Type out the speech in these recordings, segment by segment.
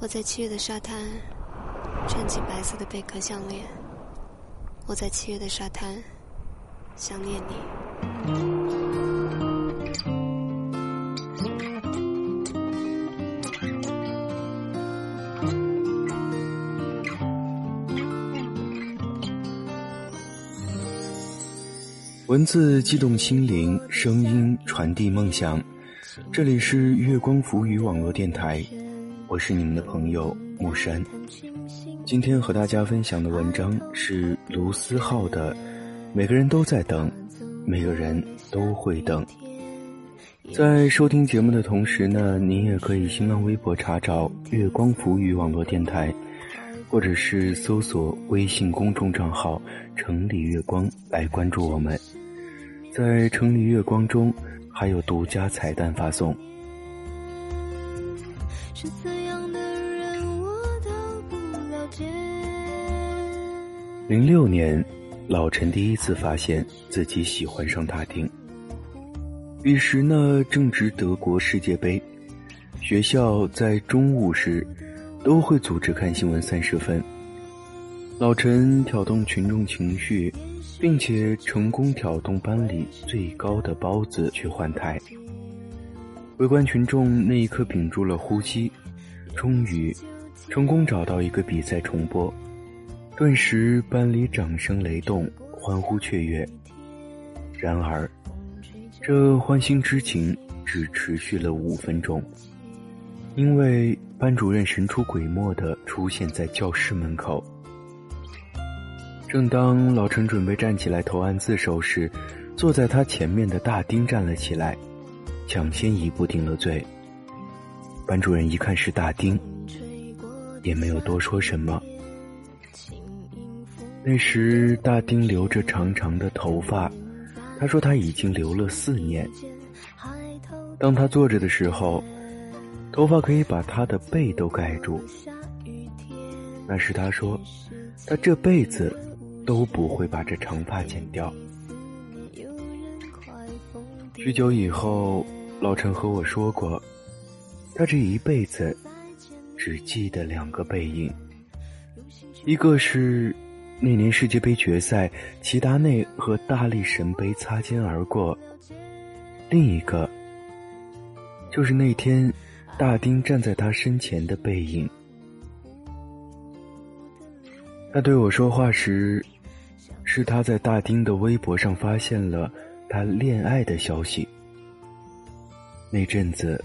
我在七月的沙滩穿起白色的贝壳项链。我在七月的沙滩想念你。文字激动心灵，声音传递梦想。这里是月光浮语网络电台。我是你们的朋友木山，今天和大家分享的文章是卢思浩的《每个人都在等，每个人都会等》。在收听节目的同时呢，您也可以新浪微博查找“月光浮语网络电台”，或者是搜索微信公众账号“城里月光”来关注我们。在“城里月光”中，还有独家彩蛋发送。零六年，老陈第一次发现自己喜欢上大丁。彼时呢，正值德国世界杯，学校在中午时都会组织看新闻三十分。老陈挑动群众情绪，并且成功挑动班里最高的包子去换台。围观群众那一刻屏住了呼吸，终于成功找到一个比赛重播，顿时班里掌声雷动，欢呼雀跃。然而，这欢欣之情只持续了五分钟，因为班主任神出鬼没的出现在教室门口。正当老陈准备站起来投案自首时，坐在他前面的大丁站了起来。抢先一步定了罪。班主任一看是大丁，也没有多说什么。那时大丁留着长长的头发，他说他已经留了四年。当他坐着的时候，头发可以把他的背都盖住。那时他说，他这辈子都不会把这长发剪掉。许久以后。老陈和我说过，他这一辈子只记得两个背影，一个是那年世界杯决赛，齐达内和大力神杯擦肩而过；另一个就是那天大丁站在他身前的背影。他对我说话时，是他在大丁的微博上发现了他恋爱的消息。那阵子，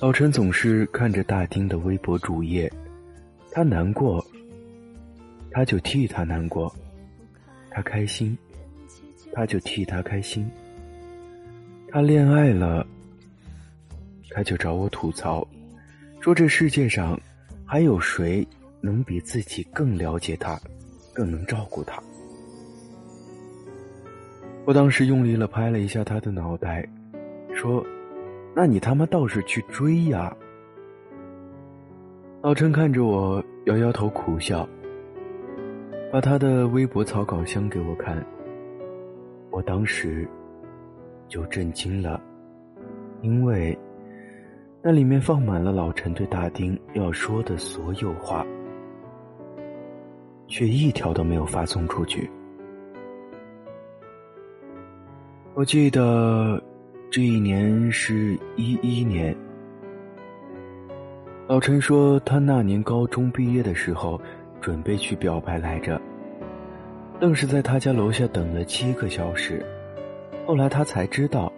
老陈总是看着大丁的微博主页，他难过，他就替他难过；他开心，他就替他开心。他恋爱了，他就找我吐槽，说这世界上还有谁能比自己更了解他，更能照顾他？我当时用力了拍了一下他的脑袋，说。那你他妈倒是去追呀！老陈看着我，摇摇头苦笑，把他的微博草稿箱给我看。我当时就震惊了，因为那里面放满了老陈对大丁要说的所有话，却一条都没有发送出去。我记得。这一年是一一年，老陈说他那年高中毕业的时候，准备去表白来着，愣是在他家楼下等了七个小时。后来他才知道，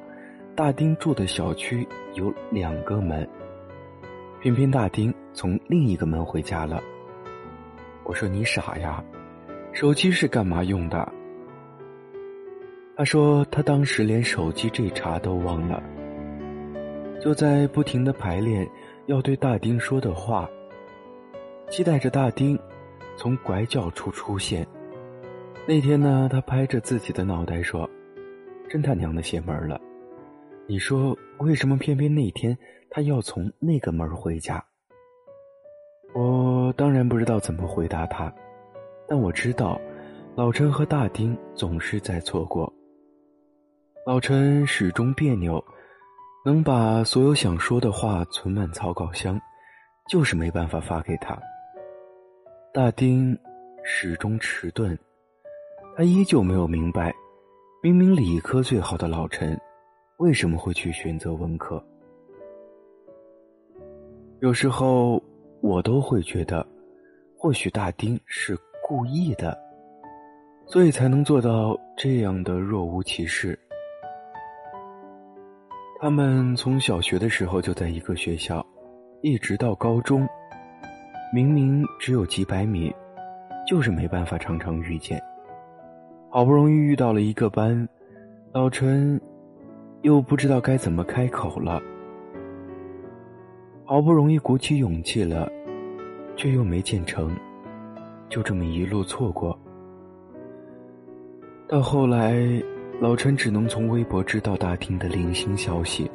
大丁住的小区有两个门，偏偏大丁从另一个门回家了。我说你傻呀，手机是干嘛用的？他说：“他当时连手机这茬都忘了，就在不停的排练要对大丁说的话，期待着大丁从拐角处出现。那天呢，他拍着自己的脑袋说：‘真他娘的邪门了！’你说为什么偏偏那天他要从那个门回家？我当然不知道怎么回答他，但我知道，老陈和大丁总是在错过。”老陈始终别扭，能把所有想说的话存满草稿箱，就是没办法发给他。大丁始终迟钝，他依旧没有明白，明明理科最好的老陈，为什么会去选择文科。有时候我都会觉得，或许大丁是故意的，所以才能做到这样的若无其事。他们从小学的时候就在一个学校，一直到高中。明明只有几百米，就是没办法常常遇见。好不容易遇到了一个班，老陈又不知道该怎么开口了。好不容易鼓起勇气了，却又没见成，就这么一路错过。到后来，老陈只能从微博知道大厅的零星消息，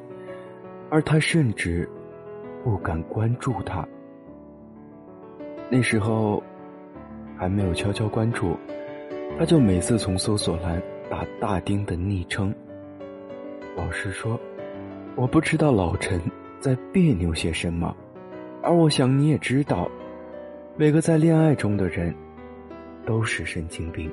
而他甚至不敢关注他。那时候还没有悄悄关注，他就每次从搜索栏打大丁的昵称。老实说，我不知道老陈在别扭些什么，而我想你也知道，每个在恋爱中的人都是神经病。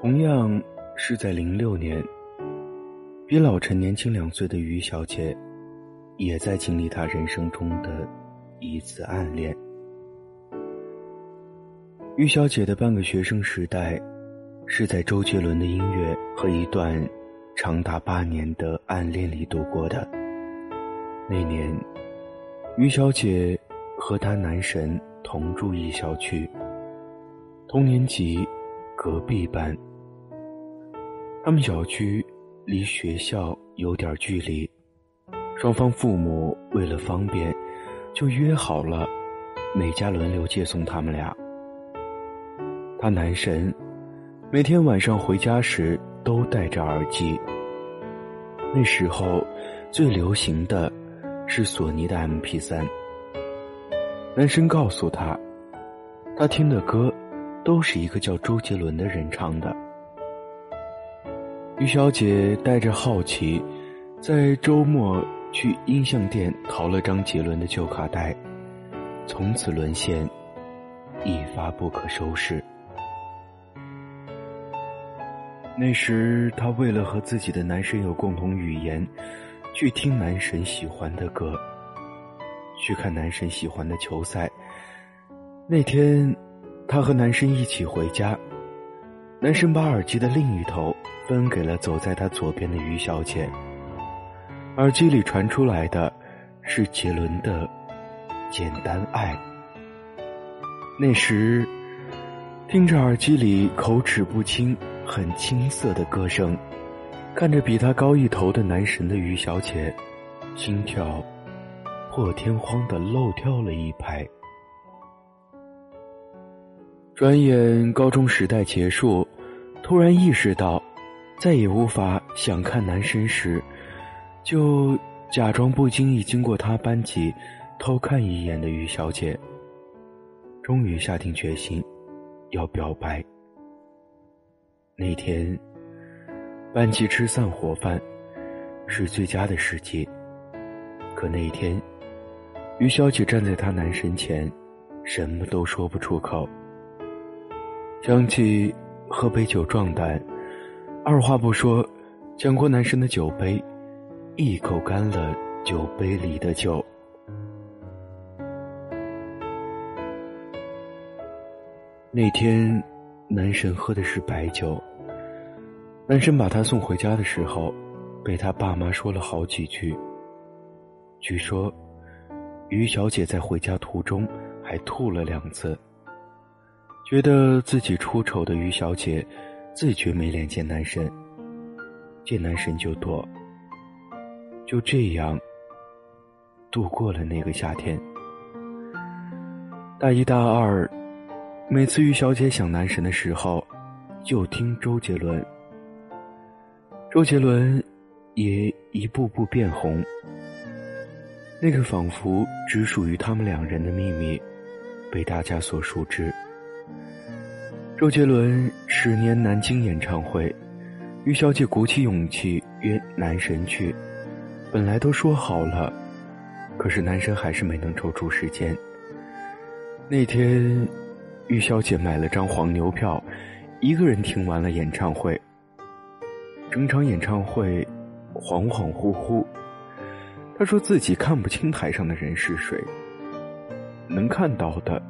同样是在零六年，比老陈年轻两岁的于小姐，也在经历她人生中的一次暗恋。于小姐的半个学生时代，是在周杰伦的音乐和一段长达八年的暗恋里度过的。那年，于小姐和她男神同住一小区，同年级，隔壁班。他们小区离学校有点距离，双方父母为了方便，就约好了每家轮流接送他们俩。他男神每天晚上回家时都戴着耳机。那时候最流行的是索尼的 MP3。男生告诉他，他听的歌都是一个叫周杰伦的人唱的。于小姐带着好奇，在周末去音像店淘了张杰伦的旧卡带，从此沦陷，一发不可收拾。那时，她为了和自己的男神有共同语言，去听男神喜欢的歌，去看男神喜欢的球赛。那天，她和男神一起回家，男神把耳机的另一头。分给了走在他左边的于小姐。耳机里传出来的，是杰伦的《简单爱》。那时，听着耳机里口齿不清、很青涩的歌声，看着比他高一头的男神的于小姐，心跳破天荒的漏跳了一拍。转眼高中时代结束，突然意识到。再也无法想看男神时，就假装不经意经过他班级，偷看一眼的于小姐。终于下定决心，要表白。那天，班级吃散伙饭，是最佳的时机。可那天，于小姐站在她男神前，什么都说不出口。想起喝杯酒壮胆，二话不说，抢过男神的酒杯，一口干了酒杯里的酒。那天，男神喝的是白酒。男神把他送回家的时候，被他爸妈说了好几句。据说，于小姐在回家途中还吐了两次。觉得自己出丑的于小姐，自觉没脸见男神，见男神就躲。就这样，度过了那个夏天。大一、大二。每次于小姐想男神的时候，就听周杰伦。周杰伦也一步步变红。那个仿佛只属于他们两人的秘密，被大家所熟知。周杰伦十年南京演唱会，玉小姐鼓起勇气约男神去，本来都说好了，可是男神还是没能抽出时间。那天。玉小姐买了张黄牛票，一个人听完了演唱会。整场演唱会，恍恍惚惚。她说自己看不清台上的人是谁，能看到的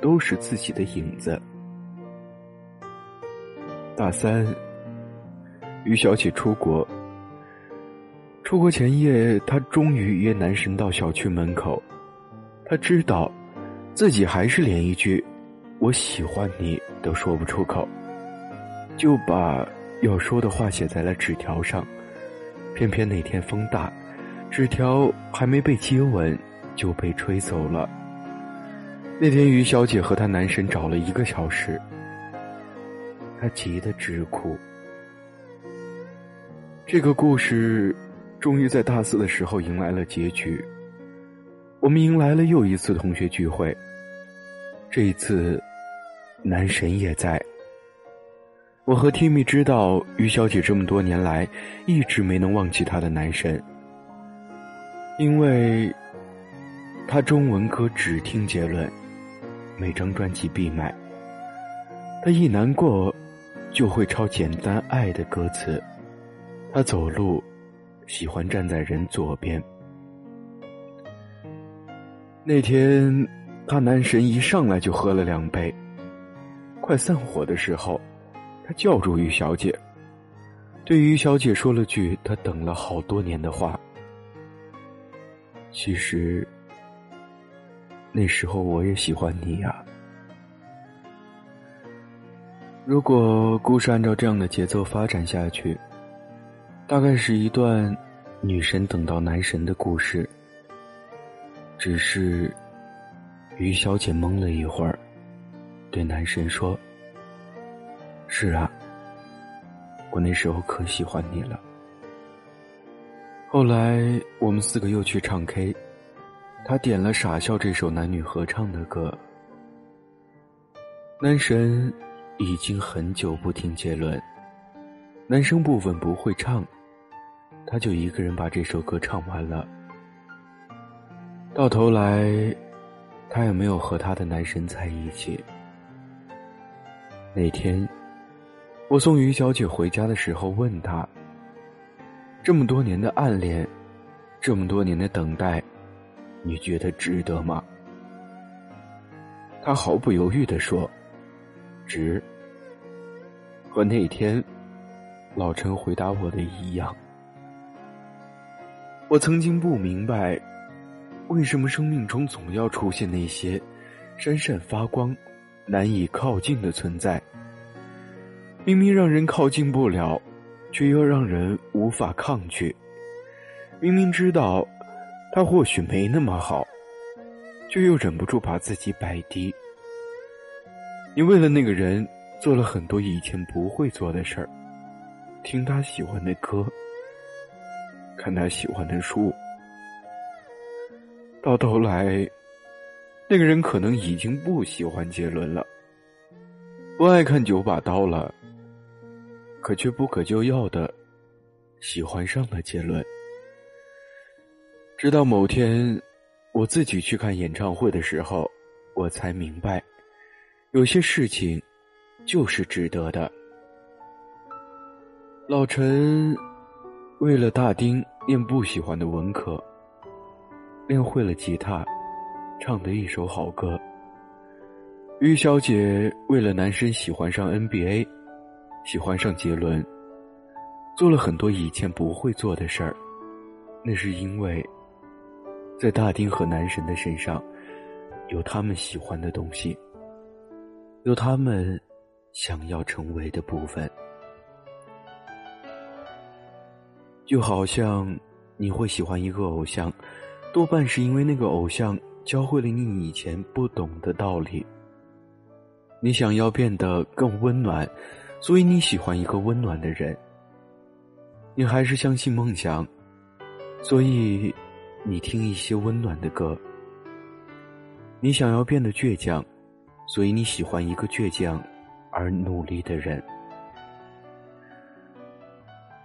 都是自己的影子。大三，于小姐出国。出国前夜，她终于约男神到小区门口。她知道。自己还是连一句“我喜欢你”都说不出口，就把要说的话写在了纸条上。偏偏那天风大，纸条还没被接吻就被吹走了。那天于小姐和她男神找了一个小时，他急得直哭。这个故事终于在大四的时候迎来了结局。我们迎来了又一次同学聚会。这一次，男神也在。我和 Timmy 知道于小姐这么多年来一直没能忘记她的男神，因为她中文歌只听结论，每张专辑必买。她一难过就会抄《简单爱》的歌词。她走路喜欢站在人左边。那天。他男神一上来就喝了两杯，快散伙的时候，他叫住于小姐，对于小姐说了句他等了好多年的话。其实，那时候我也喜欢你呀。如果故事按照这样的节奏发展下去，大概是一段女神等到男神的故事。只是。于小姐懵了一会儿，对男神说：“是啊，我那时候可喜欢你了。”后来我们四个又去唱 K，他点了《傻笑》这首男女合唱的歌。男神已经很久不听杰伦，男生部分不会唱，他就一个人把这首歌唱完了。到头来。他也没有和他的男神在一起。那天，我送于小姐回家的时候，问她：“这么多年的暗恋，这么多年的等待，你觉得值得吗？”她毫不犹豫的说：“值。”和那天老陈回答我的一样。我曾经不明白。为什么生命中总要出现那些闪闪发光、难以靠近的存在？明明让人靠近不了，却又让人无法抗拒。明明知道他或许没那么好，却又忍不住把自己摆低。你为了那个人做了很多以前不会做的事儿，听他喜欢的歌，看他喜欢的书。到头来，那个人可能已经不喜欢杰伦了，不爱看九把刀了，可却不可救药的喜欢上了杰伦。直到某天，我自己去看演唱会的时候，我才明白，有些事情就是值得的。老陈为了大丁练不喜欢的文科，练会了吉他，唱的一首好歌。于小姐为了男生喜欢上 NBA，喜欢上杰伦，做了很多以前不会做的事儿，那是因为。在大丁和男神的身上，有他们喜欢的东西，有他们想要成为的部分。就好像你会喜欢一个偶像，多半是因为那个偶像教会了你以前不懂的道理。你想要变得更温暖，所以你喜欢一个温暖的人。你还是相信梦想，所以。你听一些温暖的歌。你想要变得倔强，所以你喜欢一个倔强而努力的人。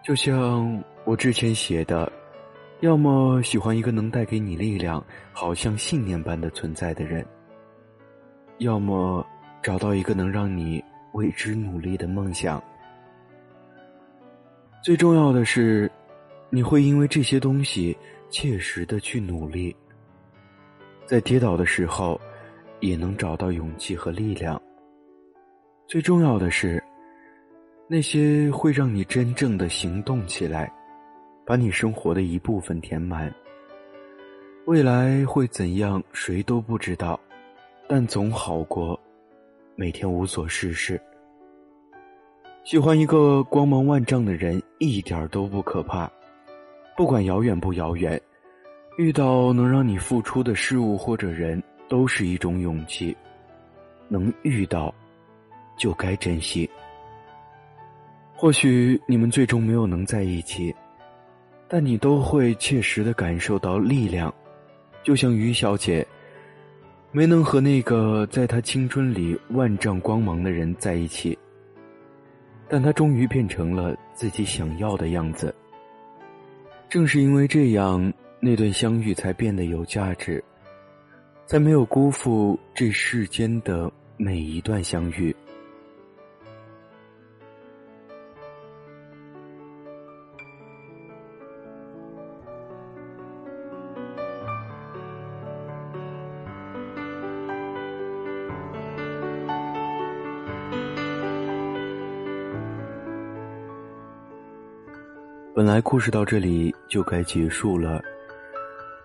就像我之前写的，要么喜欢一个能带给你力量、好像信念般的存在的人，要么找到一个能让你为之努力的梦想。最重要的是，你会因为这些东西。切实的去努力，在跌倒的时候，也能找到勇气和力量。最重要的是，那些会让你真正的行动起来，把你生活的一部分填满。未来会怎样，谁都不知道，但总好过每天无所事事。喜欢一个光芒万丈的人，一点都不可怕。不管遥远不遥远，遇到能让你付出的事物或者人，都是一种勇气。能遇到，就该珍惜。或许你们最终没有能在一起，但你都会切实的感受到力量。就像于小姐，没能和那个在她青春里万丈光芒的人在一起，但她终于变成了自己想要的样子。正是因为这样，那段相遇才变得有价值，但没有辜负这世间的每一段相遇。本来故事到这里就该结束了，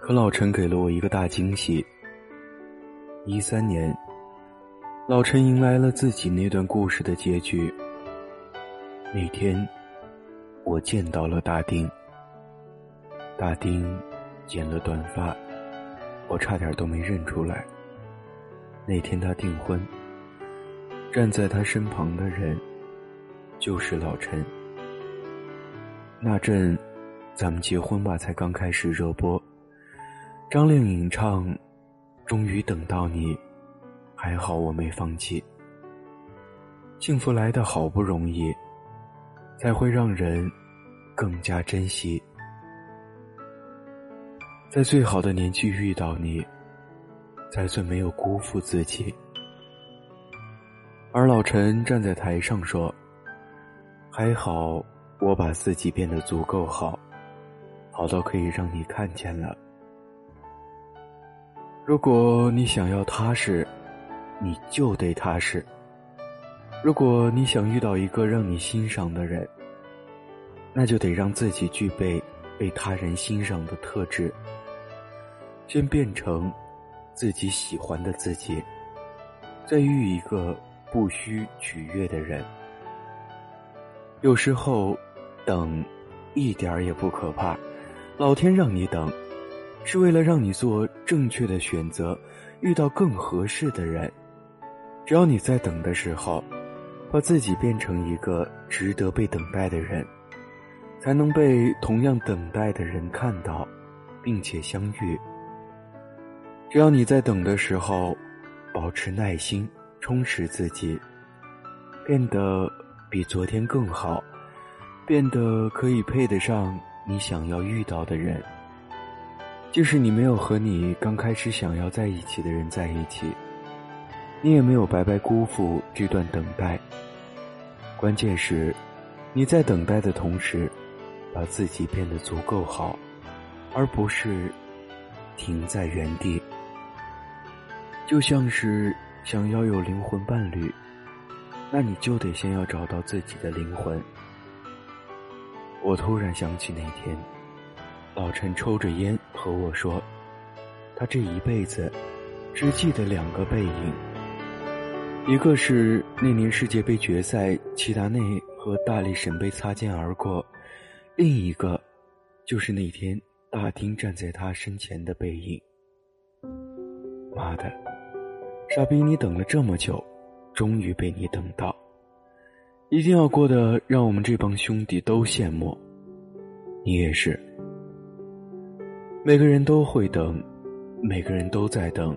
可老陈给了我一个大惊喜。一三年，老陈迎来了自己那段故事的结局。那天，我见到了大丁。大丁剪了短发，我差点都没认出来。那天他订婚，站在他身旁的人，就是老陈。那阵，咱们结婚吧才刚开始热播，张靓颖唱《终于等到你》，还好我没放弃。幸福来的好不容易，才会让人更加珍惜。在最好的年纪遇到你，才算没有辜负自己。而老陈站在台上说：“还好。”我把自己变得足够好，好到可以让你看见了。如果你想要踏实，你就得踏实。如果你想遇到一个让你欣赏的人，那就得让自己具备被他人欣赏的特质，先变成自己喜欢的自己，再遇一个不需取悦的人。有时候。等，一点儿也不可怕。老天让你等，是为了让你做正确的选择，遇到更合适的人。只要你在等的时候，把自己变成一个值得被等待的人，才能被同样等待的人看到，并且相遇。只要你在等的时候，保持耐心，充实自己，变得比昨天更好。变得可以配得上你想要遇到的人，即使你没有和你刚开始想要在一起的人在一起，你也没有白白辜负这段等待。关键是，你在等待的同时，把自己变得足够好，而不是停在原地。就像是想要有灵魂伴侣，那你就得先要找到自己的灵魂。我突然想起那天。老陈抽着烟和我说：“他这一辈子只记得两个背影，一个是那年世界杯决赛，齐达内和大力神杯擦肩而过；另一个就是那天大厅站在他身前的背影。妈的，傻逼！你等了这么久，终于被你等到，一定要过得让我们这帮兄弟都羡慕。你也是。”每个人都会等，每个人都在等。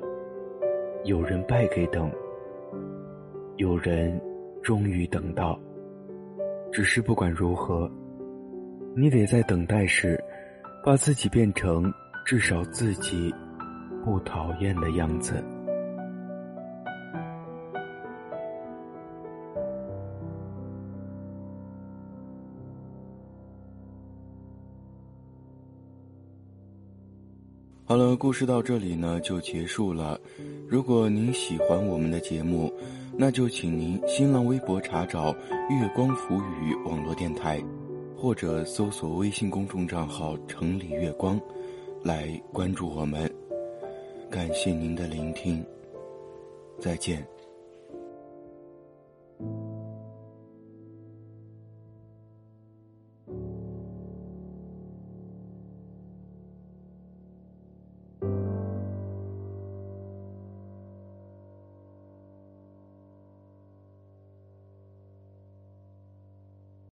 有人败给等，有人终于等到。只是不管如何，你得在等待时，把自己变成至少自己不讨厌的样子。好了，故事到这里呢就结束了。如果您喜欢我们的节目，那就请您新浪微博查找“月光浮语”网络电台，或者搜索微信公众账号“城里月光”，来关注我们。感谢您的聆听，再见。